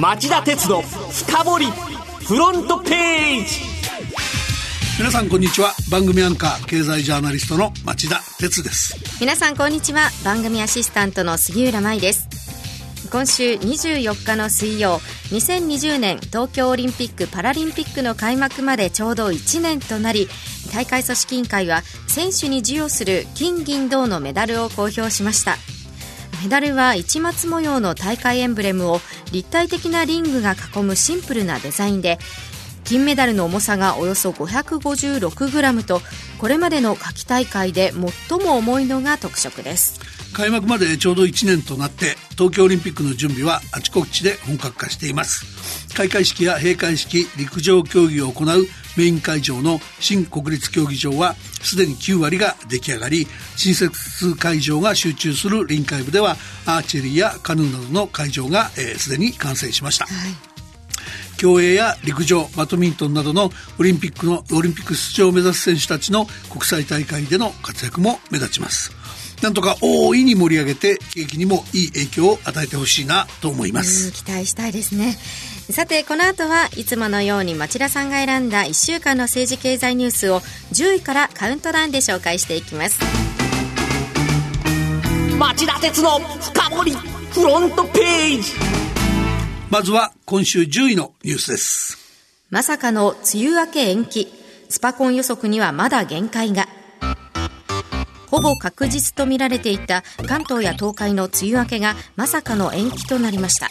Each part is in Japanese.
町田鉄の深掘りフロントページ。皆さんこんにちは。番組アンカー経済ジャーナリストの町田鉄です。皆さんこんにちは。番組アシスタントの杉浦舞です。今週24日の水曜2020年東京オリンピック・パラリンピックの開幕までちょうど1年となり大会組織委員会は選手に授与する金銀銅のメダルを公表しましたメダルは市松模様の大会エンブレムを立体的なリングが囲むシンプルなデザインで金メダルの重さがおよそ 556g とこれまでの夏季大会で最も重いのが特色です。開幕までちょうど1年となって東京オリンピックの準備はあちこちで本格化しています。開会式や閉会式陸上競技を行うメイン会場の新国立競技場はすでに9割が出来上がり新設会場が集中する臨海部ではアーチェリーやカヌーなどの会場がすで、えー、に完成しました、はい競泳や陸上バドミントンなどのオリンピックのオリンピック出場を目指す選手たちの国際大会での活躍も目立ちます。なんとか大いに盛り上げて景気にもいい影響を与えてほしいなと思います。期待したいですね。さてこの後はいつものように町田さんが選んだ1週間の政治経済ニュースを10位からカウントダウンで紹介していきます町田鉄の深掘りフロントページまずは今週10位のニュースです。まさかの梅雨明け延期。スパコン予測にはまだ限界が。ほぼ確実とみられていた関東や東海の梅雨明けがまさかの延期となりました。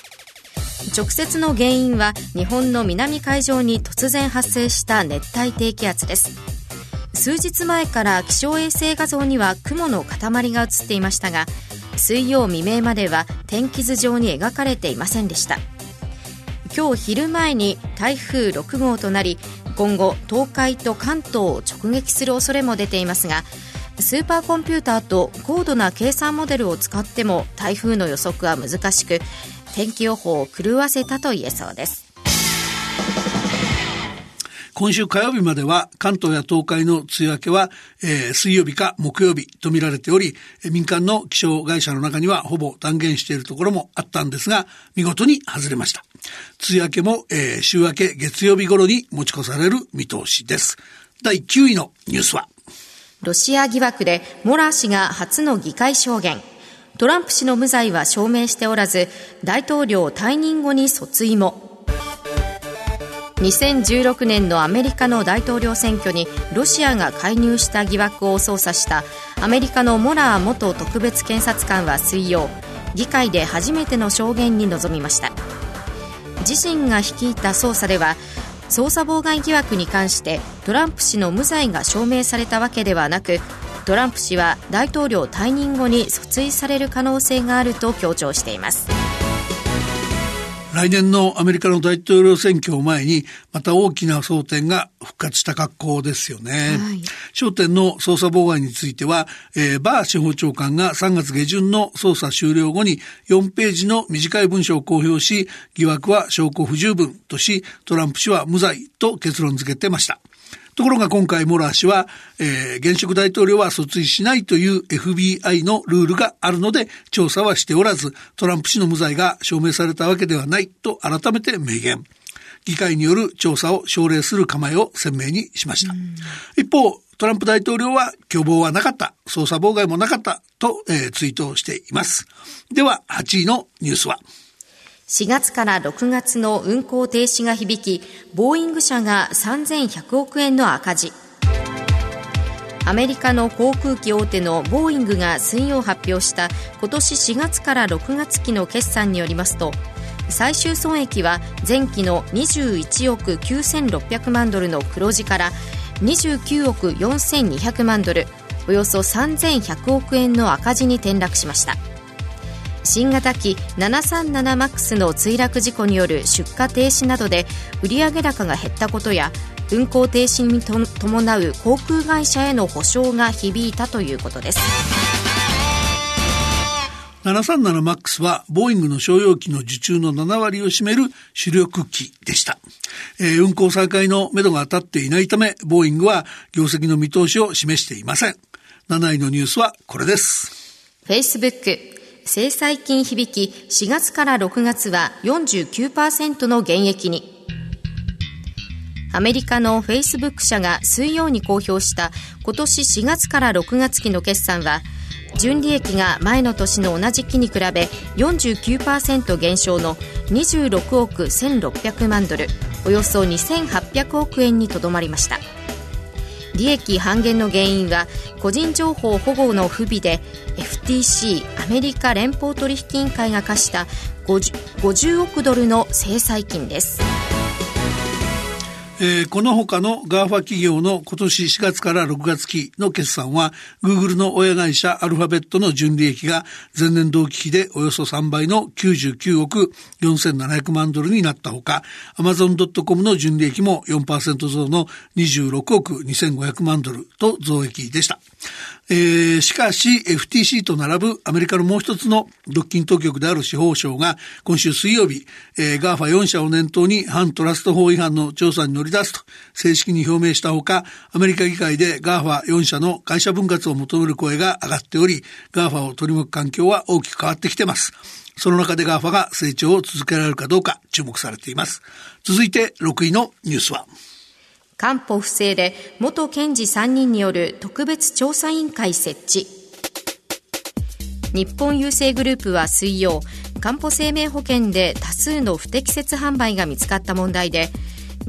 直接の原因は日本の南海上に突然発生した熱帯低気圧です。数日前から気象衛星画像には雲の塊が映っていましたが水曜未明までは天気図上に描かれていませんでした今日昼前に台風6号となり今後東海と関東を直撃する恐れも出ていますがスーパーコンピューターと高度な計算モデルを使っても台風の予測は難しく天気予報を狂わせたと言えそうです今週火曜日までは関東や東海の梅雨明けは、えー、水曜日か木曜日と見られており、民間の気象会社の中にはほぼ断言しているところもあったんですが、見事に外れました。梅雨明けも、えー、週明け月曜日頃に持ち越される見通しです。第9位のニュースはロシア疑惑でモラー氏が初の議会証言。トランプ氏の無罪は証明しておらず、大統領退任後に訴追も。2016年のアメリカの大統領選挙にロシアが介入した疑惑を捜査したアメリカのモラー元特別検察官は水曜議会で初めての証言に臨みました自身が率いた捜査では捜査妨害疑惑に関してトランプ氏の無罪が証明されたわけではなくトランプ氏は大統領退任後に訴追される可能性があると強調しています来年のアメリカの大統領選挙を前に、また大きな争点が復活した格好ですよね。はい、焦点の捜査妨害については、えー、バー司法長官が3月下旬の捜査終了後に4ページの短い文書を公表し、疑惑は証拠不十分とし、トランプ氏は無罪と結論付けてました。ところが今回モラー氏は、えー、現職大統領は訴追しないという FBI のルールがあるので調査はしておらず、トランプ氏の無罪が証明されたわけではないと改めて明言。議会による調査を奨励する構えを鮮明にしました。一方、トランプ大統領は共謀はなかった、捜査妨害もなかったと、えー、ツイートしています。では、8位のニュースは4月から6月の運行停止が響き、ボーイング社が3100億円の赤字。アメリカの航空機大手のボーイングが水曜発表した今年4月から6月期の決算によりますと最終損益は前期の21億9600万ドルの黒字から29億4200万ドルおよそ3100億円の赤字に転落しました新型機 737MAX の墜落事故による出荷停止などで売上高が減ったことや運航停止に伴う航空会社への補償が響いたということです。737MAX はボーイングの商用機の受注の7割を占める主力機でした、えー、運航再開のめどが立っていないためボーイングは業績の見通しを示していません。7位のニュースはこれです。Facebook 制裁金響き4月から6月は49%の減益に。アメリカのフェイスブック社が水曜に公表した今年4月から6月期の決算は純利益が前の年の同じ期に比べ49%減少の26億1600万ドルおよそ2800億円にとどまりました。利益半減の原因は個人情報保護の不備で FTC アメリカ連邦取引委員会が課した 50, 50億ドルの制裁金です。えー、この他の GAFA 企業の今年4月から6月期の決算は、Google の親会社アルファベットの純利益が前年同期比でおよそ3倍の99億4700万ドルになったほか、Amazon.com の純利益も4%増の26億2500万ドルと増益でした。えー、しかし FTC と並ぶアメリカのもう一つの独禁当局である司法省が今週水曜日、えー、GAFA4 社を念頭に反トラスト法違反の調査に乗り出すと正式に表明したほか、アメリカ議会で GAFA4 社の会社分割を求める声が上がっており、GAFA を取り巻く環境は大きく変わってきています。その中で GAFA が成長を続けられるかどうか注目されています。続いて6位のニュースは。官報不正で元検事3人による特別調査委員会設置。日本郵政グループは水曜かんぽ生命保険で多数の不適切販売が見つかった問題で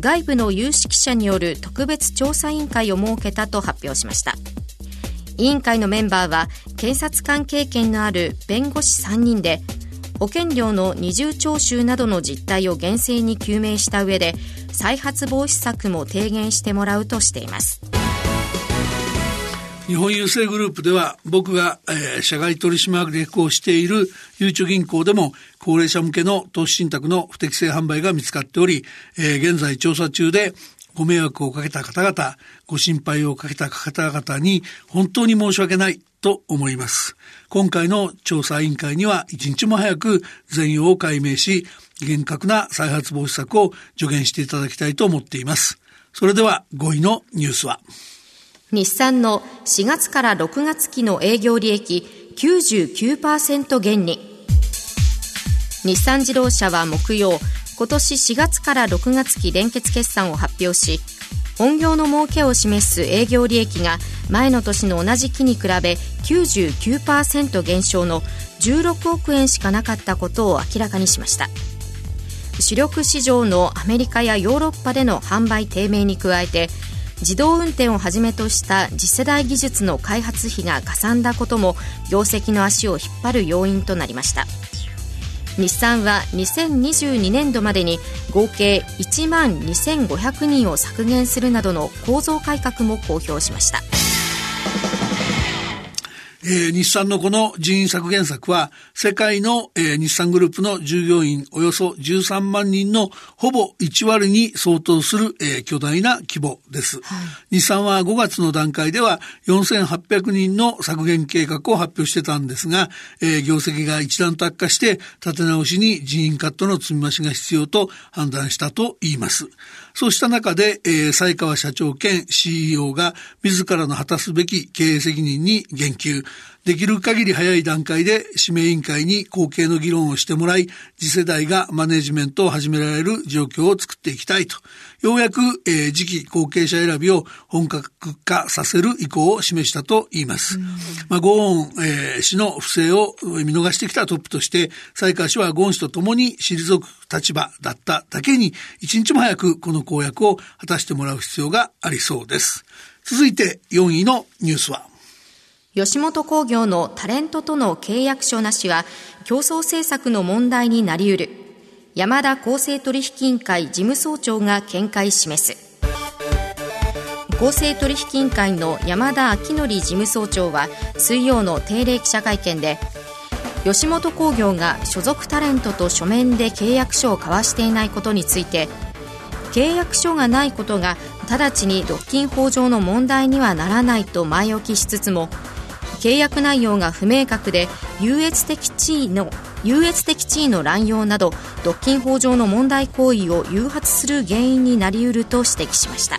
外部の有識者による特別調査委員会を設けたと発表しました。委員会のメンバーは検察官経験のある弁護士3人で保険料の二重徴収などの実態を厳正に究明した上で再発防止策も提言してもらうとしています。日本郵政グループでは僕が、えー、社外取締役をしているゆうちょ銀行でも高齢者向けの投資信託の不適正販売が見つかっており、えー、現在調査中でご迷惑をかけた方々、ご心配をかけた方々に本当に申し訳ない。と思います。今回の調査委員会には一日も早く全容を解明し、厳格な再発防止策を助言していただきたいと思っています。それでは5位のニュースは。日産の4月から6月期の営業利益99%減に。日産自動車は木曜、今年4月から6月期連結決算を発表し、本業の儲けを示す営業利益が前の年の同じ期に比べ99%減少の16億円しかなかったことを明らかにしました。主力市場のアメリカやヨーロッパでの販売低迷に加えて自動運転をはじめとした次世代技術の開発費がかさんだことも業績の足を引っ張る要因となりました。日産は2022年度までに合計1万2500人を削減するなどの構造改革も公表しました。えー、日産のこの人員削減策は、世界の、えー、日産グループの従業員およそ13万人のほぼ1割に相当する、えー、巨大な規模です、はい。日産は5月の段階では4800人の削減計画を発表してたんですが、えー、業績が一段と悪化して立て直しに人員カットの積み増しが必要と判断したと言います。そうした中で、えー、西川社長兼 CEO が自らの果たすべき経営責任に言及。できる限り早い段階で指名委員会に後継の議論をしてもらい、次世代がマネジメントを始められる状況を作っていきたいと。ようやく、えー、次期後継者選びを本格化させる意向を示したと言います。まあ、ゴーン、えー、氏の不正を見逃してきたトップとして、西川氏はゴーン氏と共に退く立場だっただけに、一日も早くこの公約を果たしてもらう必要がありそうです。続いて4位のニュースは。吉本興業のタレントとの契約書なしは競争政策の問題になり得る。山田公正取引委員会事務総長が見解示す。公正取引委員会の山田昭則事務総長は水曜の定例記者会見で吉本興業が所属タレントと書面で契約書を交わしていないことについて契約書がないことが直ちに独禁法上の問題にはならないと前置きしつつも契約内容が不明確で優越的地位の優越的地位の乱用など独禁法上の問題行為を誘発する原因になりうると指摘しました。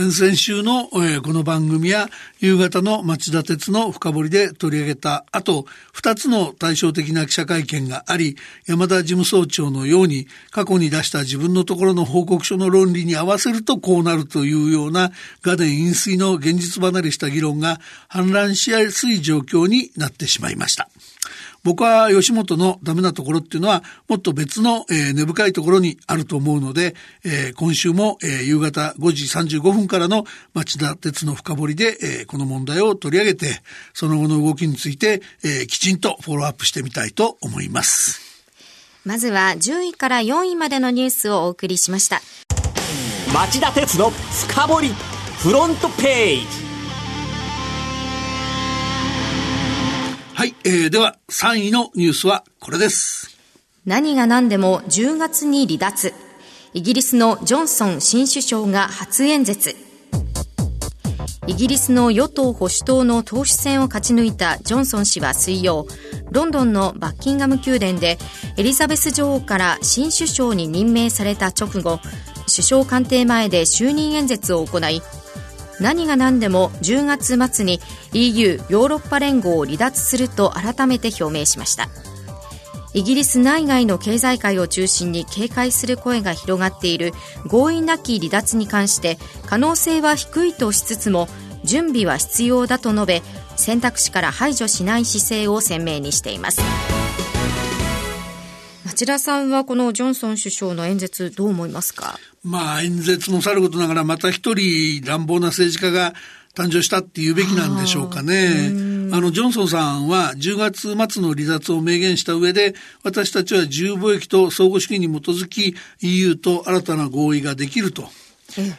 先々週の、えー、この番組や夕方の町田鉄の深掘りで取り上げた後、二つの対照的な記者会見があり、山田事務総長のように過去に出した自分のところの報告書の論理に合わせるとこうなるというような画伝飲水の現実離れした議論が氾濫しやすい状況になってしまいました。僕は吉本のダメなところっていうのはもっと別の、えー、根深いところにあると思うので、えー、今週も、えー、夕方5時35分からの町田鉄の深掘りで、えー、この問題を取り上げてその後の動きについて、えー、きちんとフォローアップしてみたいと思います。まずは10位から4位までのニュースをお送りしました。町田鉄の深掘りフロントページはい、えー、では3位のニュースはこれです。何が何でも10月に離脱。イギリスのジョンソン新首相が初演説。イギリスの与党保守党の党首選を勝ち抜いたジョンソン氏は水曜、ロンドンのバッキンガム宮殿でエリザベス女王から新首相に任命された直後、首相官邸前で就任演説を行い、何が何でも10月末に EU= ヨーロッパ連合を離脱すると改めて表明しました。イギリス内外の経済界を中心に警戒する声が広がっている合意なき離脱に関して可能性は低いとしつつも準備は必要だと述べ選択肢から排除しない姿勢を鮮明にしています。町田さんはこのジョンソン首相の演説どう思いますか？まあ演説もさることながらまた一人乱暴な政治家が誕生したって言うべきなんでしょうかね。あの、ジョンソンさんは10月末の離脱を明言した上で、私たちは自由貿易と相互主義に基づき EU と新たな合意ができると。え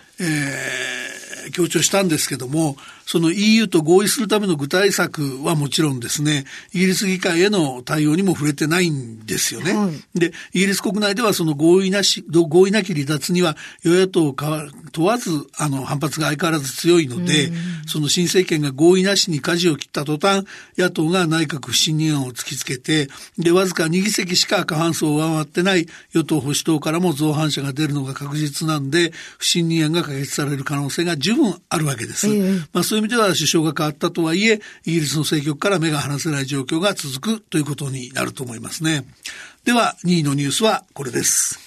ー、強調したんですけども、その EU と合意するための具体策はもちろんですね、イギリス議会への対応にも触れてないんですよね。はい、で、イギリス国内ではその合意なし、合意なき離脱には与野党を問わず、あの、反発が相変わらず強いので、その新政権が合意なしに舵を切った途端、野党が内閣不信任案を突きつけて、で、わずか2議席しか過半数を上回ってない与党保守党からも造反者が出るのが確実なんで、不信任案が可決される可能性が十分あるわけです。えー、まあそういう意味では首相が変わったとはいえ、イギリスの政局から目が離せない状況が続くということになると思いますね。では、2位のニュースはこれです。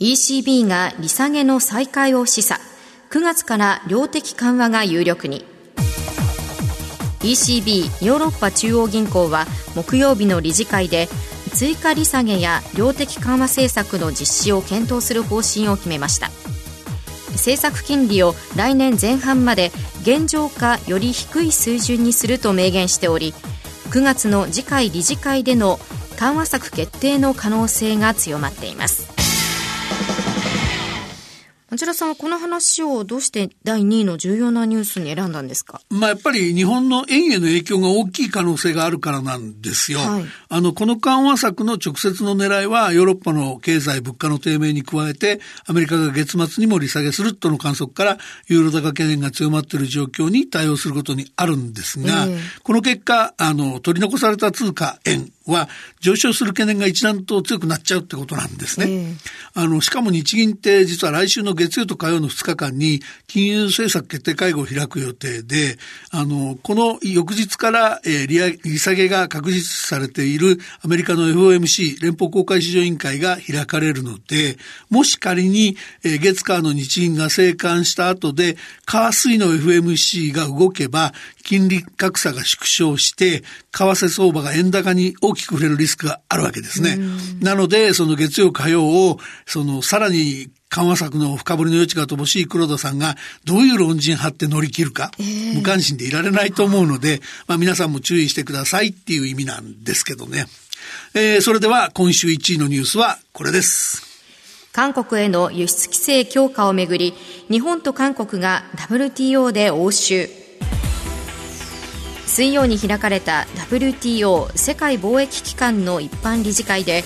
ECB が利下げの再開を示唆。9月から量的緩和が有力に。ECB ヨーロッパ中央銀行は木曜日の理事会で追加利下げや量的緩和政策の実施を検討する方針を決めました政策金利を来年前半まで現状かより低い水準にすると明言しており9月の次回理事会での緩和策決定の可能性が強まっています。町田さんはこの話をどうして第2位の重要なニュースに選んだんですか？まあやっぱり日本の円への影響が大きい可能性があるからなんですよ。はい、あの、この緩和策の直接の狙いはヨーロッパの経済物価の低迷に加えてアメリカが月末にも利下げするとの観測からユーロ高懸念が強まっている状況に対応することにあるんですが、えー、この結果、あの、取り残された通貨円は上昇する懸念が一段と強くなっちゃうってことなんですね。えー、あの、しかも日銀って実は来週の月曜と火曜の2日間に金融政策決定会合を開く予定で、あの、この翌日から、えー、利利下げが確実されているアメリカの FOMC 連邦公開市場委員会が開かれるので、もし仮に、えー、月火の日銀が生還した後で、火水の FMC が動けば、金利格差が縮小して、為替相場が円高に大きく触れるリスクがあるわけですね。なので、その月曜火曜を、そのさらに緩和策の深掘りの余地が乏しい黒田さんがどういう論陣張って乗り切るか、えー、無関心でいられないと思うので、まあ皆さんも注意してくださいっていう意味なんですけどね。えー、それでは今週1位のニュースはこれです。韓国への輸出規制強化をめぐり、日本と韓国が WTO で応酬。水曜に開かれた WTO 世界貿易機関の一般理事会で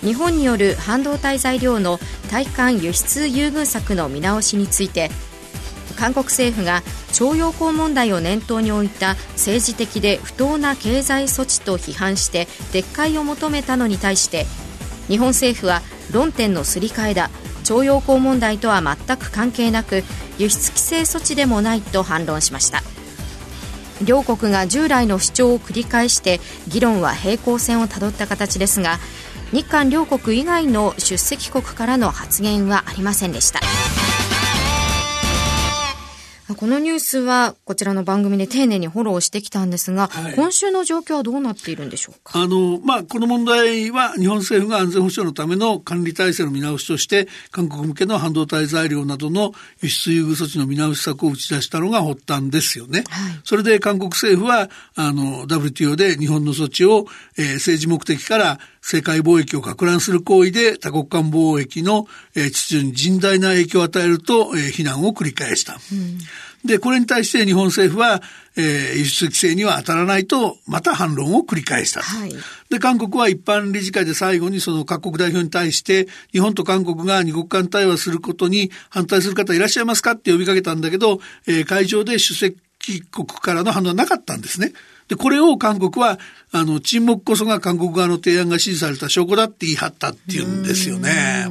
日本による半導体材料の対韓輸出優遇策の見直しについて韓国政府が徴用工問題を念頭に置いた政治的で不当な経済措置と批判して撤回を求めたのに対して日本政府は論点のすり替えだ。徴用工問題とは全く関係なく輸出規制措置でもないと反論しました。両国が従来の主張を繰り返して議論は平行線をたどった形ですが日韓両国以外の出席国からの発言はありませんでした。このニュースはこちらの番組で丁寧にフォローしてきたんですが、はい、今週の状況はどうなっているんでしょうか？あの、まあ、この問題は日本政府が安全保障のための管理体制の見直しとして、韓国向けの半導体材料などの輸出優遇措置の見直し策を打ち出したのが発端ですよね。はい、それで韓国政府は、あの、WTO で日本の措置を、えー、政治目的から世界貿易を拡乱する行為で多国間貿易の、えー、秩序に甚大な影響を与えると、えー、非難を繰り返した。うんで、これに対して日本政府は、えー、輸出規制には当たらないと、また反論を繰り返した。はい、で、韓国は一般理事会で最後にその各国代表に対して、日本と韓国が二国間対話することに反対する方いらっしゃいますかって呼びかけたんだけど、えー、会場で出席国からの反応はなかったんですね。で、これを韓国は、あの、沈黙こそが韓国側の提案が支持された証拠だって言い張ったっていうんですよね。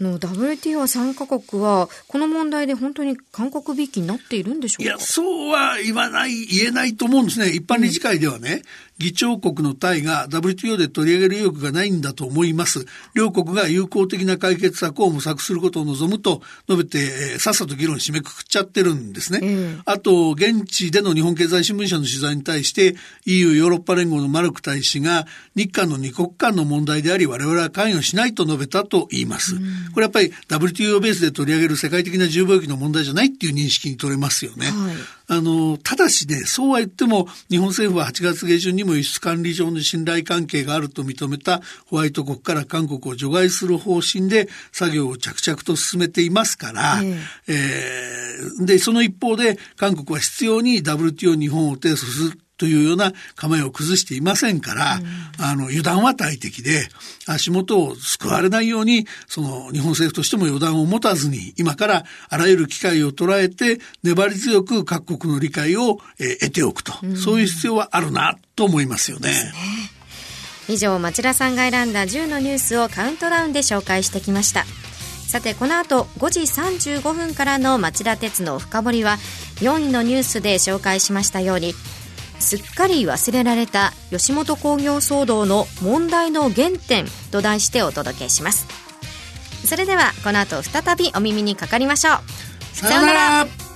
あの、WTO 参加国は、この問題で本当に韓国びいきになっているんでしょうか？いや、そうは言わない、言えないと思うんですね。一般理事会ではね、議長国のタイが WTO で取り上げる意欲がないんだと思います。両国が有効的な解決策を模索することを望むと述べて、えー、さっさと議論締めくくっちゃってるんですね。うん、あと、現地での日本経済新聞社の取材に対して EU ヨーロッパ連合のマルク大使が日韓の二国間の問題であり我々は関与しないと述べたと言います。うん、これやっぱり WTO ベースで取り上げる世界的な自由貿易の問題じゃないっていう認識に取れますよね。はいあの、ただしね、そうは言っても、日本政府は8月下旬にも輸出管理上の信頼関係があると認めたホワイト国から韓国を除外する方針で作業を着々と進めていますから、えー、えー、で、その一方で、韓国は必要に WTO 日本を提訴するというような構えを崩していませんから、うん、あの、油断は大敵で、足元を救われないように、その、日本政府としても予断を持たずに、今からあらゆる機会を捉えて、粘り強く各国の理解を、えー、得ておくと、うん、そういう必要はあるな、と思いますよね。ね以上、町田さんが選んだ10のニュースをカウントダウンで紹介してきました。さてこの後5時35分からの町田鉄の深掘りは4位のニュースで紹介しましたようにすっかり忘れられた吉本興業騒動の問題の原点と題してお届けします。それではこの後再びお耳にかかりましょう。さようなら。